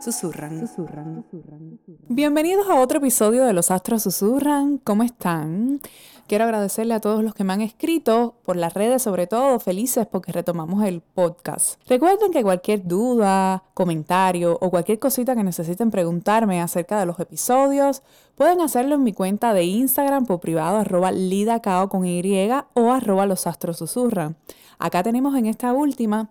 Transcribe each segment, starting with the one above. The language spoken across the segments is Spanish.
Susurran. Susurran. Bienvenidos a otro episodio de Los Astros Susurran. ¿Cómo están? Quiero agradecerle a todos los que me han escrito por las redes, sobre todo felices porque retomamos el podcast. Recuerden que cualquier duda, comentario o cualquier cosita que necesiten preguntarme acerca de los episodios, pueden hacerlo en mi cuenta de Instagram por privado arroba lidacao con Y o arroba los astros susurran. Acá tenemos en esta última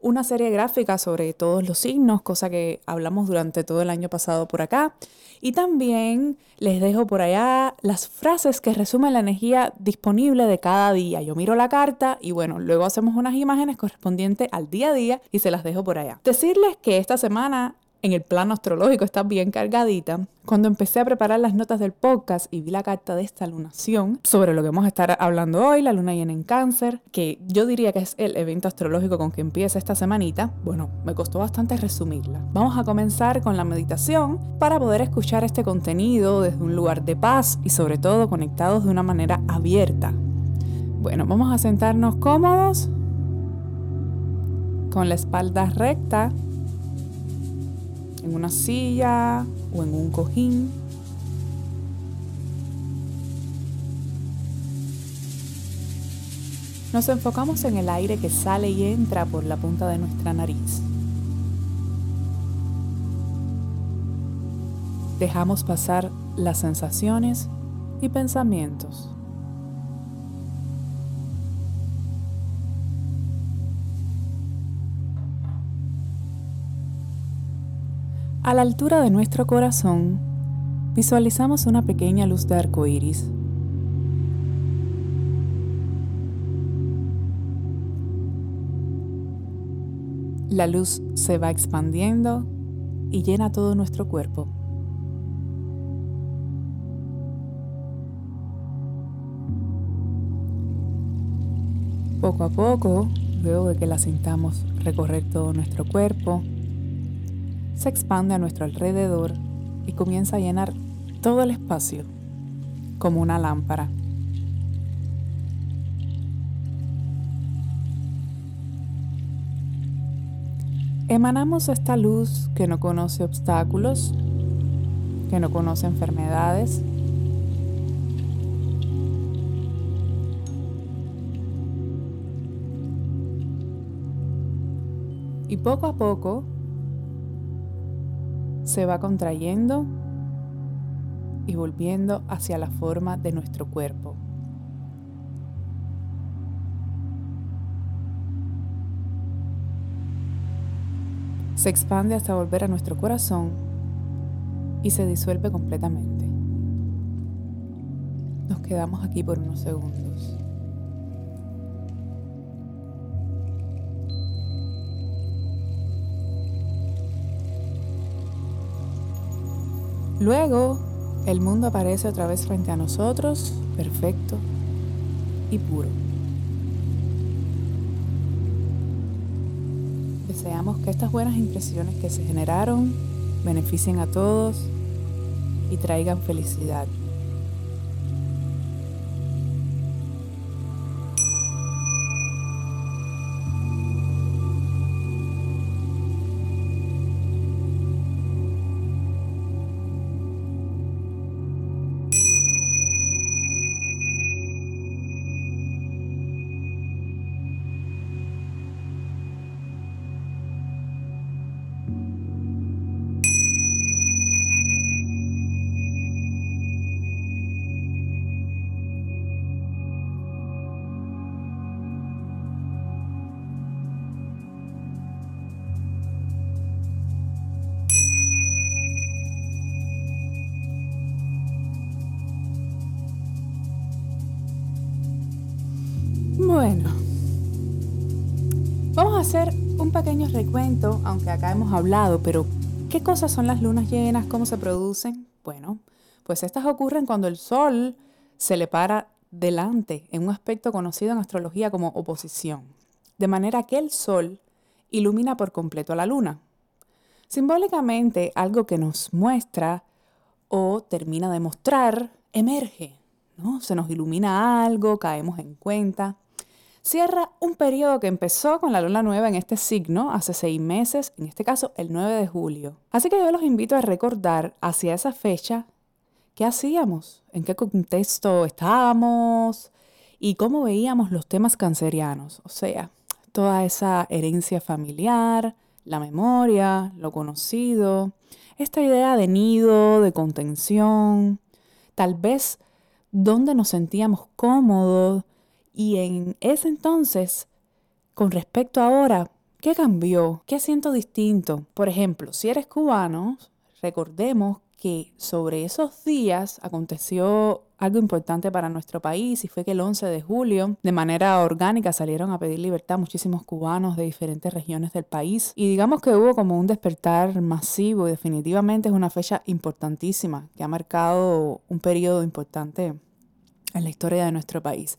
una serie gráfica sobre todos los signos, cosa que hablamos durante todo el año pasado por acá. Y también les dejo por allá las frases que resumen la energía disponible de cada día. Yo miro la carta y bueno, luego hacemos unas imágenes correspondientes al día a día y se las dejo por allá. Decirles que esta semana en el plano astrológico está bien cargadita. Cuando empecé a preparar las notas del podcast y vi la carta de esta lunación sobre lo que vamos a estar hablando hoy, la luna llena en cáncer, que yo diría que es el evento astrológico con que empieza esta semanita, bueno, me costó bastante resumirla. Vamos a comenzar con la meditación para poder escuchar este contenido desde un lugar de paz y sobre todo conectados de una manera abierta. Bueno, vamos a sentarnos cómodos, con la espalda recta en una silla o en un cojín. Nos enfocamos en el aire que sale y entra por la punta de nuestra nariz. Dejamos pasar las sensaciones y pensamientos. A la altura de nuestro corazón, visualizamos una pequeña luz de arco iris. La luz se va expandiendo y llena todo nuestro cuerpo. Poco a poco, luego de que la sintamos recorrer todo nuestro cuerpo, se expande a nuestro alrededor y comienza a llenar todo el espacio como una lámpara. Emanamos esta luz que no conoce obstáculos, que no conoce enfermedades, y poco a poco se va contrayendo y volviendo hacia la forma de nuestro cuerpo. Se expande hasta volver a nuestro corazón y se disuelve completamente. Nos quedamos aquí por unos segundos. Luego, el mundo aparece otra vez frente a nosotros, perfecto y puro. Deseamos que estas buenas impresiones que se generaron beneficien a todos y traigan felicidad. Pequeño recuento, aunque acá hemos hablado, pero ¿qué cosas son las lunas llenas? ¿Cómo se producen? Bueno, pues estas ocurren cuando el Sol se le para delante en un aspecto conocido en astrología como oposición, de manera que el Sol ilumina por completo a la Luna. Simbólicamente, algo que nos muestra o termina de mostrar emerge, ¿no? Se nos ilumina algo, caemos en cuenta. Cierra un periodo que empezó con la luna nueva en este signo hace seis meses, en este caso el 9 de julio. Así que yo los invito a recordar hacia esa fecha qué hacíamos, en qué contexto estábamos y cómo veíamos los temas cancerianos, o sea, toda esa herencia familiar, la memoria, lo conocido, esta idea de nido, de contención, tal vez dónde nos sentíamos cómodos y en ese entonces, con respecto a ahora, ¿qué cambió? ¿Qué siento distinto? Por ejemplo, si eres cubano, recordemos que sobre esos días aconteció algo importante para nuestro país y fue que el 11 de julio de manera orgánica salieron a pedir libertad muchísimos cubanos de diferentes regiones del país y digamos que hubo como un despertar masivo y definitivamente es una fecha importantísima que ha marcado un periodo importante en la historia de nuestro país.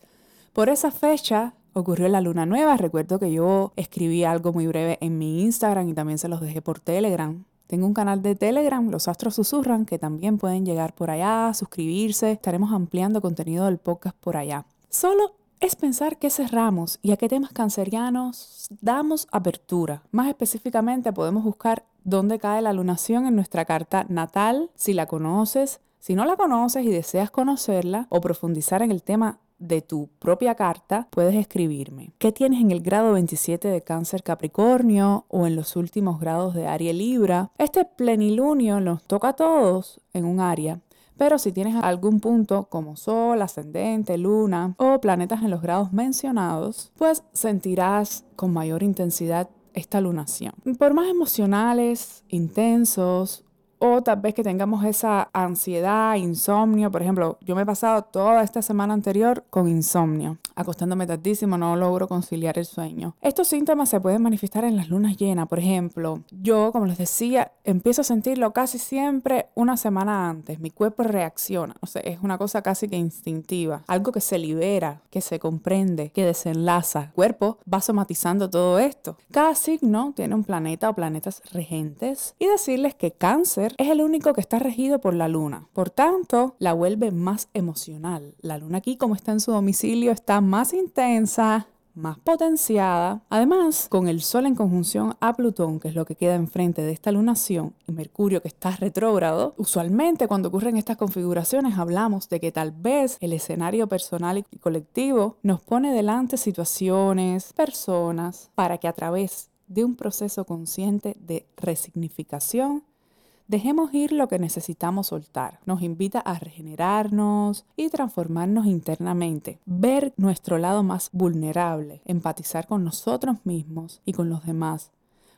Por esa fecha ocurrió la luna nueva, recuerdo que yo escribí algo muy breve en mi Instagram y también se los dejé por Telegram tengo un canal de Telegram, Los Astros Susurran, que también pueden llegar por allá, suscribirse. Estaremos ampliando contenido del podcast por allá. Solo es pensar qué cerramos y a qué temas cancerianos damos apertura. Más específicamente podemos buscar dónde cae la lunación en nuestra carta natal, si la conoces. Si no la conoces y deseas conocerla o profundizar en el tema de tu propia carta, puedes escribirme. ¿Qué tienes en el grado 27 de cáncer Capricornio o en los últimos grados de Aries Libra? Este plenilunio nos toca a todos en un área. Pero si tienes algún punto como Sol, ascendente, luna o planetas en los grados mencionados, pues sentirás con mayor intensidad esta lunación. Por más emocionales, intensos o tal vez que tengamos esa ansiedad, insomnio. Por ejemplo, yo me he pasado toda esta semana anterior con insomnio. Acostándome tardísimo, no logro conciliar el sueño. Estos síntomas se pueden manifestar en las lunas llenas. Por ejemplo, yo, como les decía, empiezo a sentirlo casi siempre una semana antes. Mi cuerpo reacciona. O sea, es una cosa casi que instintiva. Algo que se libera, que se comprende, que desenlaza. El cuerpo va somatizando todo esto. Cada signo tiene un planeta o planetas regentes. Y decirles que cáncer es el único que está regido por la luna. Por tanto, la vuelve más emocional. La luna aquí, como está en su domicilio, está más intensa, más potenciada. Además, con el Sol en conjunción a Plutón, que es lo que queda enfrente de esta lunación, y Mercurio que está retrógrado, usualmente cuando ocurren estas configuraciones hablamos de que tal vez el escenario personal y colectivo nos pone delante situaciones, personas, para que a través de un proceso consciente de resignificación Dejemos ir lo que necesitamos soltar. Nos invita a regenerarnos y transformarnos internamente, ver nuestro lado más vulnerable, empatizar con nosotros mismos y con los demás,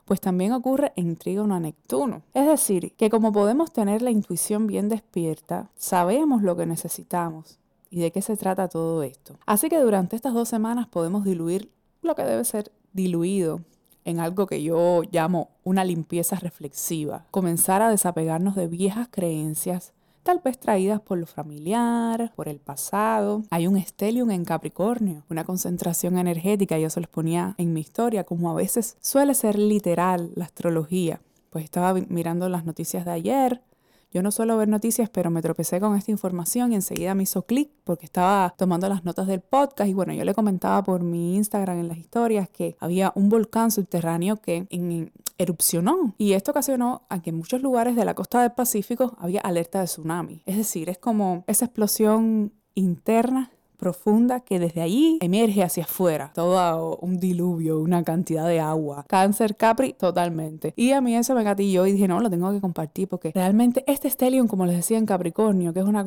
pues también ocurre en Trígono a Neptuno. Es decir, que como podemos tener la intuición bien despierta, sabemos lo que necesitamos y de qué se trata todo esto. Así que durante estas dos semanas podemos diluir lo que debe ser diluido en algo que yo llamo una limpieza reflexiva. Comenzar a desapegarnos de viejas creencias tal vez traídas por lo familiar, por el pasado. Hay un estelium en Capricornio, una concentración energética, yo se los ponía en mi historia, como a veces suele ser literal la astrología. Pues estaba mirando las noticias de ayer yo no suelo ver noticias, pero me tropecé con esta información y enseguida me hizo clic porque estaba tomando las notas del podcast y bueno, yo le comentaba por mi Instagram en las historias que había un volcán subterráneo que erupcionó y esto ocasionó a que en muchos lugares de la costa del Pacífico había alerta de tsunami. Es decir, es como esa explosión interna profunda que desde allí emerge hacia afuera. Todo un diluvio, una cantidad de agua. Cáncer Capri, totalmente. Y a mí eso me gatilló y dije, no, lo tengo que compartir porque realmente este stellium, como les decía en Capricornio, que es una,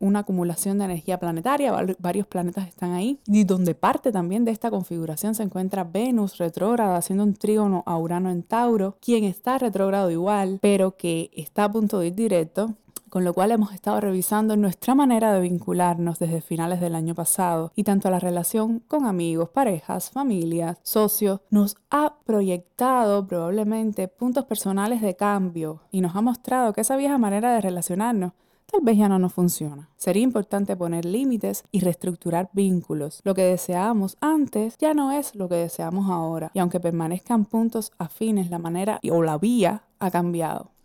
una acumulación de energía planetaria, varios planetas están ahí, y donde parte también de esta configuración se encuentra Venus retrógrada haciendo un trígono a Urano en Tauro, quien está retrógrado igual, pero que está a punto de ir directo con lo cual hemos estado revisando nuestra manera de vincularnos desde finales del año pasado y tanto la relación con amigos, parejas, familias, socios, nos ha proyectado probablemente puntos personales de cambio y nos ha mostrado que esa vieja manera de relacionarnos tal vez ya no nos funciona. Sería importante poner límites y reestructurar vínculos. Lo que deseábamos antes ya no es lo que deseamos ahora. Y aunque permanezcan puntos afines, la manera o la vía ha cambiado.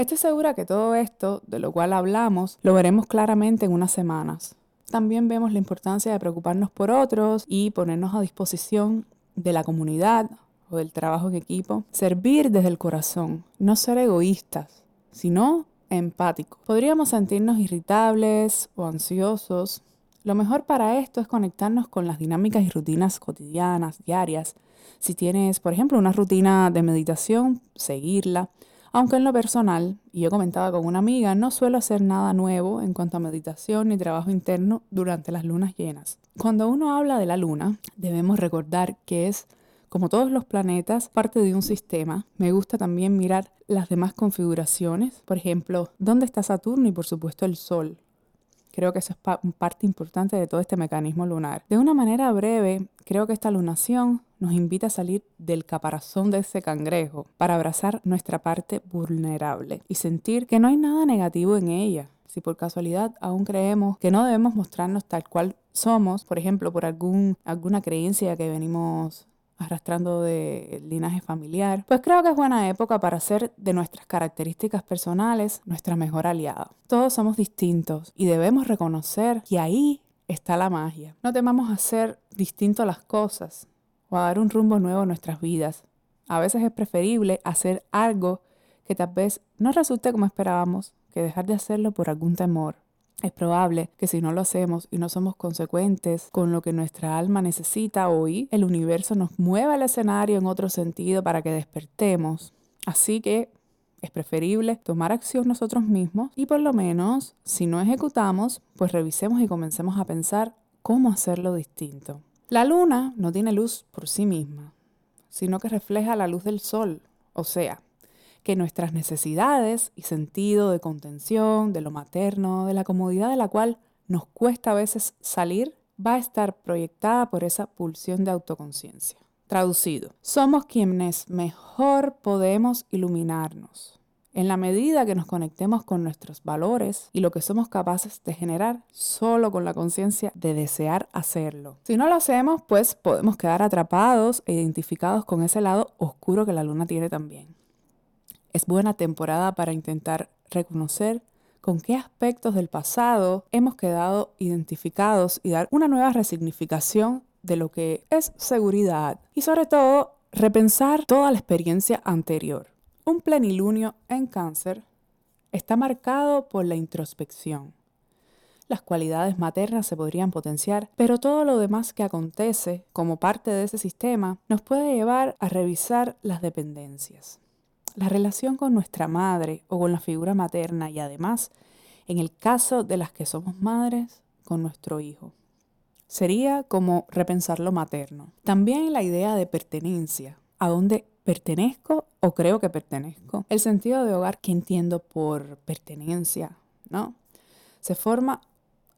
Estoy segura que todo esto, de lo cual hablamos, lo veremos claramente en unas semanas. También vemos la importancia de preocuparnos por otros y ponernos a disposición de la comunidad o del trabajo en equipo. Servir desde el corazón, no ser egoístas, sino empático. Podríamos sentirnos irritables o ansiosos. Lo mejor para esto es conectarnos con las dinámicas y rutinas cotidianas, diarias. Si tienes, por ejemplo, una rutina de meditación, seguirla. Aunque en lo personal, y yo comentaba con una amiga, no suelo hacer nada nuevo en cuanto a meditación ni trabajo interno durante las lunas llenas. Cuando uno habla de la luna, debemos recordar que es como todos los planetas, parte de un sistema. Me gusta también mirar las demás configuraciones. Por ejemplo, ¿dónde está Saturno? Y por supuesto el Sol. Creo que eso es parte importante de todo este mecanismo lunar. De una manera breve, creo que esta lunación nos invita a salir del caparazón de ese cangrejo para abrazar nuestra parte vulnerable y sentir que no hay nada negativo en ella. Si por casualidad aún creemos que no debemos mostrarnos tal cual somos, por ejemplo, por algún, alguna creencia que venimos arrastrando de linaje familiar, pues creo que es buena época para hacer de nuestras características personales nuestra mejor aliada. Todos somos distintos y debemos reconocer que ahí está la magia. No temamos hacer distinto las cosas o a dar un rumbo nuevo a nuestras vidas. A veces es preferible hacer algo que tal vez no resulte como esperábamos que dejar de hacerlo por algún temor es probable que si no lo hacemos y no somos consecuentes con lo que nuestra alma necesita hoy, el universo nos mueva el escenario en otro sentido para que despertemos. Así que es preferible tomar acción nosotros mismos y por lo menos, si no ejecutamos, pues revisemos y comencemos a pensar cómo hacerlo distinto. La luna no tiene luz por sí misma, sino que refleja la luz del sol, o sea, que nuestras necesidades y sentido de contención, de lo materno, de la comodidad de la cual nos cuesta a veces salir, va a estar proyectada por esa pulsión de autoconciencia. Traducido, somos quienes mejor podemos iluminarnos en la medida que nos conectemos con nuestros valores y lo que somos capaces de generar solo con la conciencia de desear hacerlo. Si no lo hacemos, pues podemos quedar atrapados e identificados con ese lado oscuro que la luna tiene también. Es buena temporada para intentar reconocer con qué aspectos del pasado hemos quedado identificados y dar una nueva resignificación de lo que es seguridad y sobre todo repensar toda la experiencia anterior. Un plenilunio en cáncer está marcado por la introspección. Las cualidades maternas se podrían potenciar, pero todo lo demás que acontece como parte de ese sistema nos puede llevar a revisar las dependencias la relación con nuestra madre o con la figura materna y además, en el caso de las que somos madres, con nuestro hijo. Sería como repensar lo materno. También la idea de pertenencia. ¿A dónde pertenezco o creo que pertenezco? El sentido de hogar que entiendo por pertenencia, ¿no? Se forma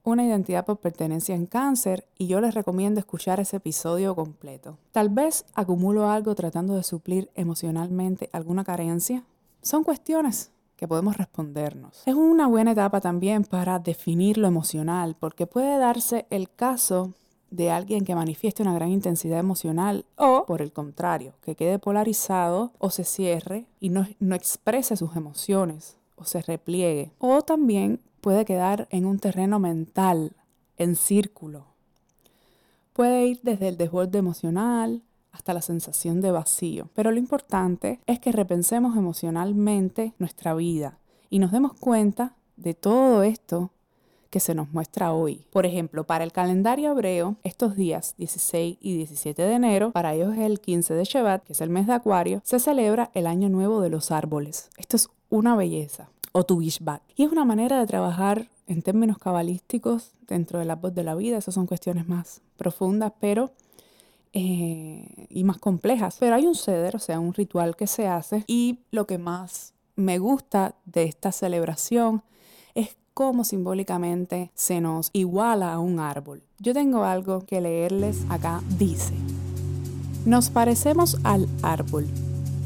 una identidad por pertenencia en cáncer y yo les recomiendo escuchar ese episodio completo. Tal vez acumulo algo tratando de suplir emocionalmente alguna carencia. Son cuestiones que podemos respondernos. Es una buena etapa también para definir lo emocional porque puede darse el caso de alguien que manifieste una gran intensidad emocional o, por el contrario, que quede polarizado o se cierre y no, no exprese sus emociones o se repliegue. O también puede quedar en un terreno mental, en círculo. Puede ir desde el desborde emocional hasta la sensación de vacío. Pero lo importante es que repensemos emocionalmente nuestra vida y nos demos cuenta de todo esto que se nos muestra hoy. Por ejemplo, para el calendario hebreo, estos días 16 y 17 de enero, para ellos es el 15 de Shevat, que es el mes de Acuario, se celebra el Año Nuevo de los Árboles. Esto es una belleza o tu Bishbat. Y es una manera de trabajar en términos cabalísticos dentro de la voz de la vida. Esas son cuestiones más profundas, pero eh, y más complejas. Pero hay un ceder, o sea, un ritual que se hace y lo que más me gusta de esta celebración es cómo simbólicamente se nos iguala a un árbol. Yo tengo algo que leerles acá. Dice, nos parecemos al árbol,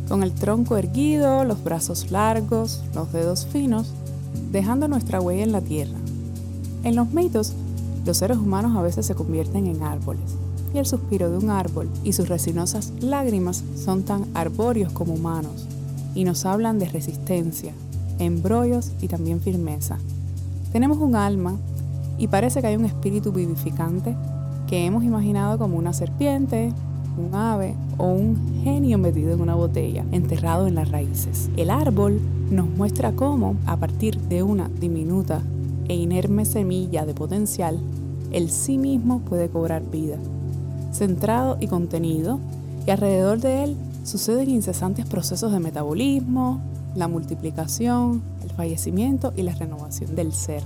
con el tronco erguido, los brazos largos, los dedos finos, dejando nuestra huella en la tierra. En los mitos, los seres humanos a veces se convierten en árboles, y el suspiro de un árbol y sus resinosas lágrimas son tan arbóreos como humanos, y nos hablan de resistencia, embrollos y también firmeza. Tenemos un alma y parece que hay un espíritu vivificante que hemos imaginado como una serpiente, un ave o un genio metido en una botella, enterrado en las raíces. El árbol nos muestra cómo, a partir de una diminuta e inerme semilla de potencial, el sí mismo puede cobrar vida. Centrado y contenido, y alrededor de él suceden incesantes procesos de metabolismo, la multiplicación, fallecimiento y la renovación del ser.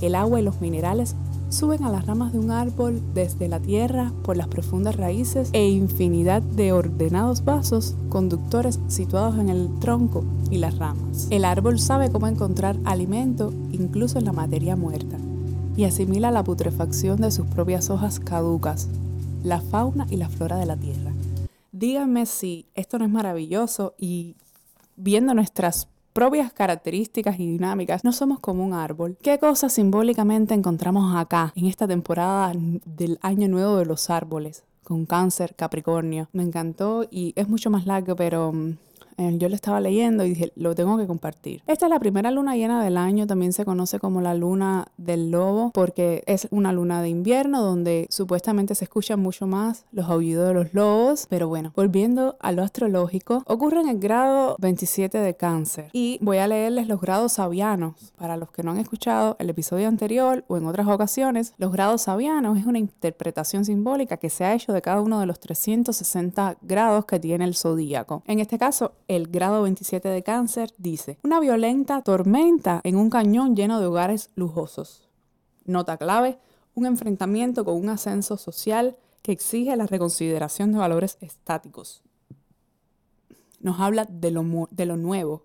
El agua y los minerales suben a las ramas de un árbol desde la tierra por las profundas raíces e infinidad de ordenados vasos conductores situados en el tronco y las ramas. El árbol sabe cómo encontrar alimento incluso en la materia muerta y asimila la putrefacción de sus propias hojas caducas, la fauna y la flora de la tierra. Díganme si esto no es maravilloso y viendo nuestras propias características y dinámicas, no somos como un árbol. ¿Qué cosas simbólicamente encontramos acá, en esta temporada del Año Nuevo de los Árboles? Con cáncer, Capricornio. Me encantó y es mucho más largo, pero mm, eh, yo lo estaba leyendo y dije, lo tengo que compartir. Esta es la primera luna llena del año, también se conoce como la luna del lobo, porque es una luna de invierno donde supuestamente se escuchan mucho más los aullidos de los lobos. Pero bueno, volviendo a lo astrológico, ocurre en el grado 27 de cáncer. Y voy a leerles los grados sabianos. Para los que no han escuchado el episodio anterior o en otras ocasiones, los grados sabianos es una interpretación simbólica que se ha hecho de cada uno de los 360 grados que tiene el zodíaco. En este caso, el grado 27 de cáncer, dice, una violenta tormenta en un cañón lleno de hogares lujosos. Nota clave, un enfrentamiento con un ascenso social que exige la reconsideración de valores estáticos. Nos habla de lo, de lo nuevo,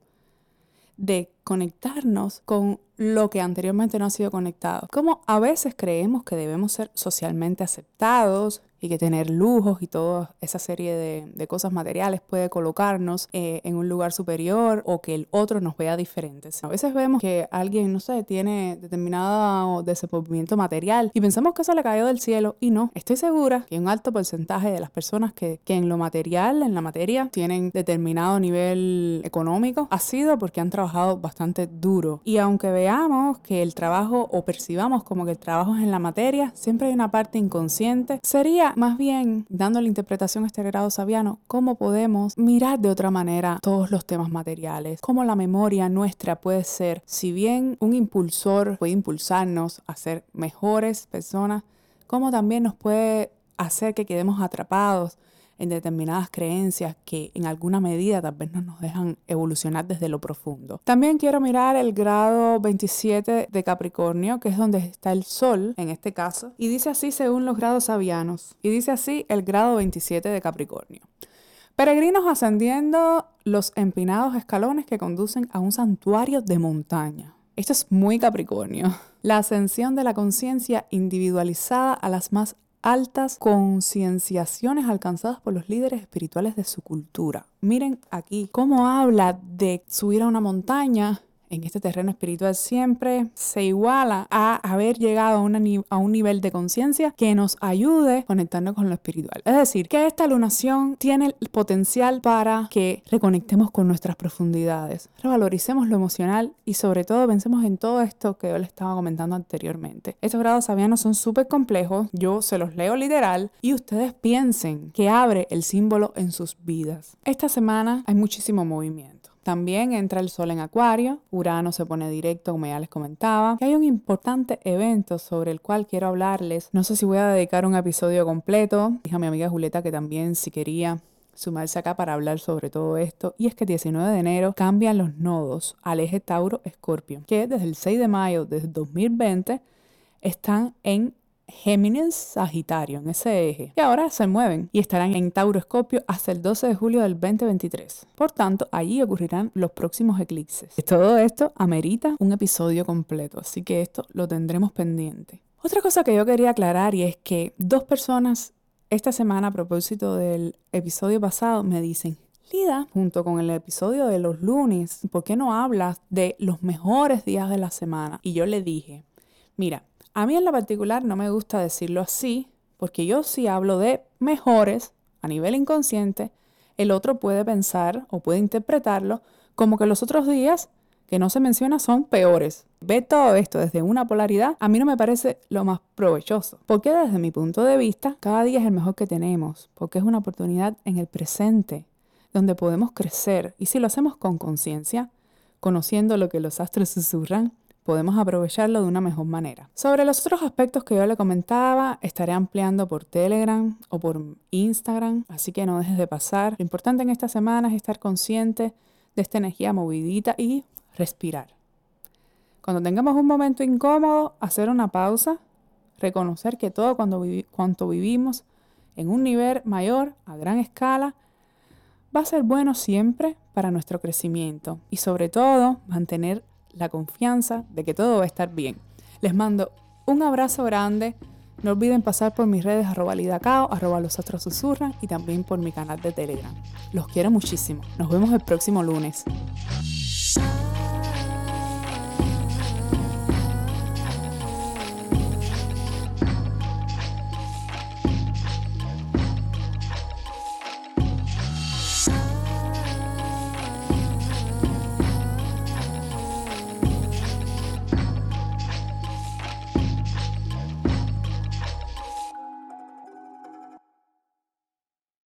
de conectarnos con lo que anteriormente no ha sido conectado. Como a veces creemos que debemos ser socialmente aceptados, y que tener lujos y toda esa serie de, cosas materiales puede colocarnos eh, en un lugar superior o que el otro nos vea diferentes. A veces vemos que alguien, no sé, tiene determinado desenvolvimiento material y pensamos que eso le cayó del cielo y no. Estoy segura que un alto porcentaje de las personas que, que en lo material, en la materia, tienen determinado nivel económico ha sido porque han trabajado bastante duro. Y aunque veamos que el trabajo o percibamos como que el trabajo es en la materia, siempre hay una parte inconsciente. Sería más bien, dando la interpretación a este grado sabiano, cómo podemos mirar de otra manera todos los temas materiales, cómo la memoria nuestra puede ser, si bien un impulsor puede impulsarnos a ser mejores personas, cómo también nos puede hacer que quedemos atrapados en determinadas creencias que en alguna medida tal vez no nos dejan evolucionar desde lo profundo. También quiero mirar el grado 27 de Capricornio, que es donde está el Sol en este caso, y dice así según los grados sabianos, y dice así el grado 27 de Capricornio. Peregrinos ascendiendo los empinados escalones que conducen a un santuario de montaña. Esto es muy Capricornio. La ascensión de la conciencia individualizada a las más altas concienciaciones alcanzadas por los líderes espirituales de su cultura. Miren aquí cómo habla de subir a una montaña en este terreno espiritual siempre se iguala a haber llegado a, un nivel de conciencia que nos ayude a conectarnos con lo espiritual. Es decir, que esta lunación tiene el potencial para que reconectemos con nuestras profundidades, revaloricemos lo emocional y sobre todo pensemos en todo esto que yo les estaba comentando anteriormente. Estos grados sabianos son súper complejos, yo se los leo literal y ustedes piensen que abre el símbolo en sus vidas. Esta semana hay muchísimo movimiento. También entra el Sol en Acuario, Urano se pone directo, como ya les comentaba. Y hay un importante evento sobre el cual quiero hablarles. No sé si voy a dedicar un episodio completo. Dije a mi amiga Julieta que también si quería sumarse acá para hablar sobre todo esto. Y es que el 19 de enero cambian los nodos al eje Tauro-Escorpio, que desde el 6 de mayo de 2020 están en Géminis, Sagitario, en ese eje, que ahora se mueven y estarán en Tauro Escorpio hasta el 12 de julio del 2023. Por tanto, allí ocurrirán los próximos eclipses. Todo esto amerita un episodio completo, así que esto lo tendremos pendiente. Otra cosa que yo quería aclarar y es que dos personas esta semana a propósito del episodio pasado me dicen, Lida, junto con el episodio de los lunes, ¿por qué no hablas de los mejores días de la semana? Y yo le dije, mira, a mí en la particular no me gusta decirlo así, porque yo sí hablo de mejores a nivel inconsciente, el otro puede pensar o puede interpretarlo como que los otros días que no se menciona son peores. Ve todo esto desde una polaridad, a mí no me parece lo más provechoso, porque desde mi punto de vista, cada día es el mejor que tenemos, porque es una oportunidad en el presente, donde podemos crecer, y si lo hacemos con conciencia, conociendo lo que los astros susurran, podemos aprovecharlo de una mejor manera. Sobre los otros aspectos que yo le comentaba, estaré ampliando por Telegram o por Instagram, así que no dejes de pasar. Lo importante en esta semana es estar consciente de esta energía movidita y respirar. Cuando tengamos un momento incómodo, hacer una pausa, reconocer que todo cuando cuanto vivimos en un nivel mayor, a gran escala, va a ser bueno siempre para nuestro crecimiento y sobre todo mantener la confianza de que todo va a estar bien. Les mando un abrazo grande. No olviden pasar por mis redes arroba lidacao, arroba los astros susurran y también por mi canal de Telegram. Los quiero muchísimo. Nos vemos el próximo lunes.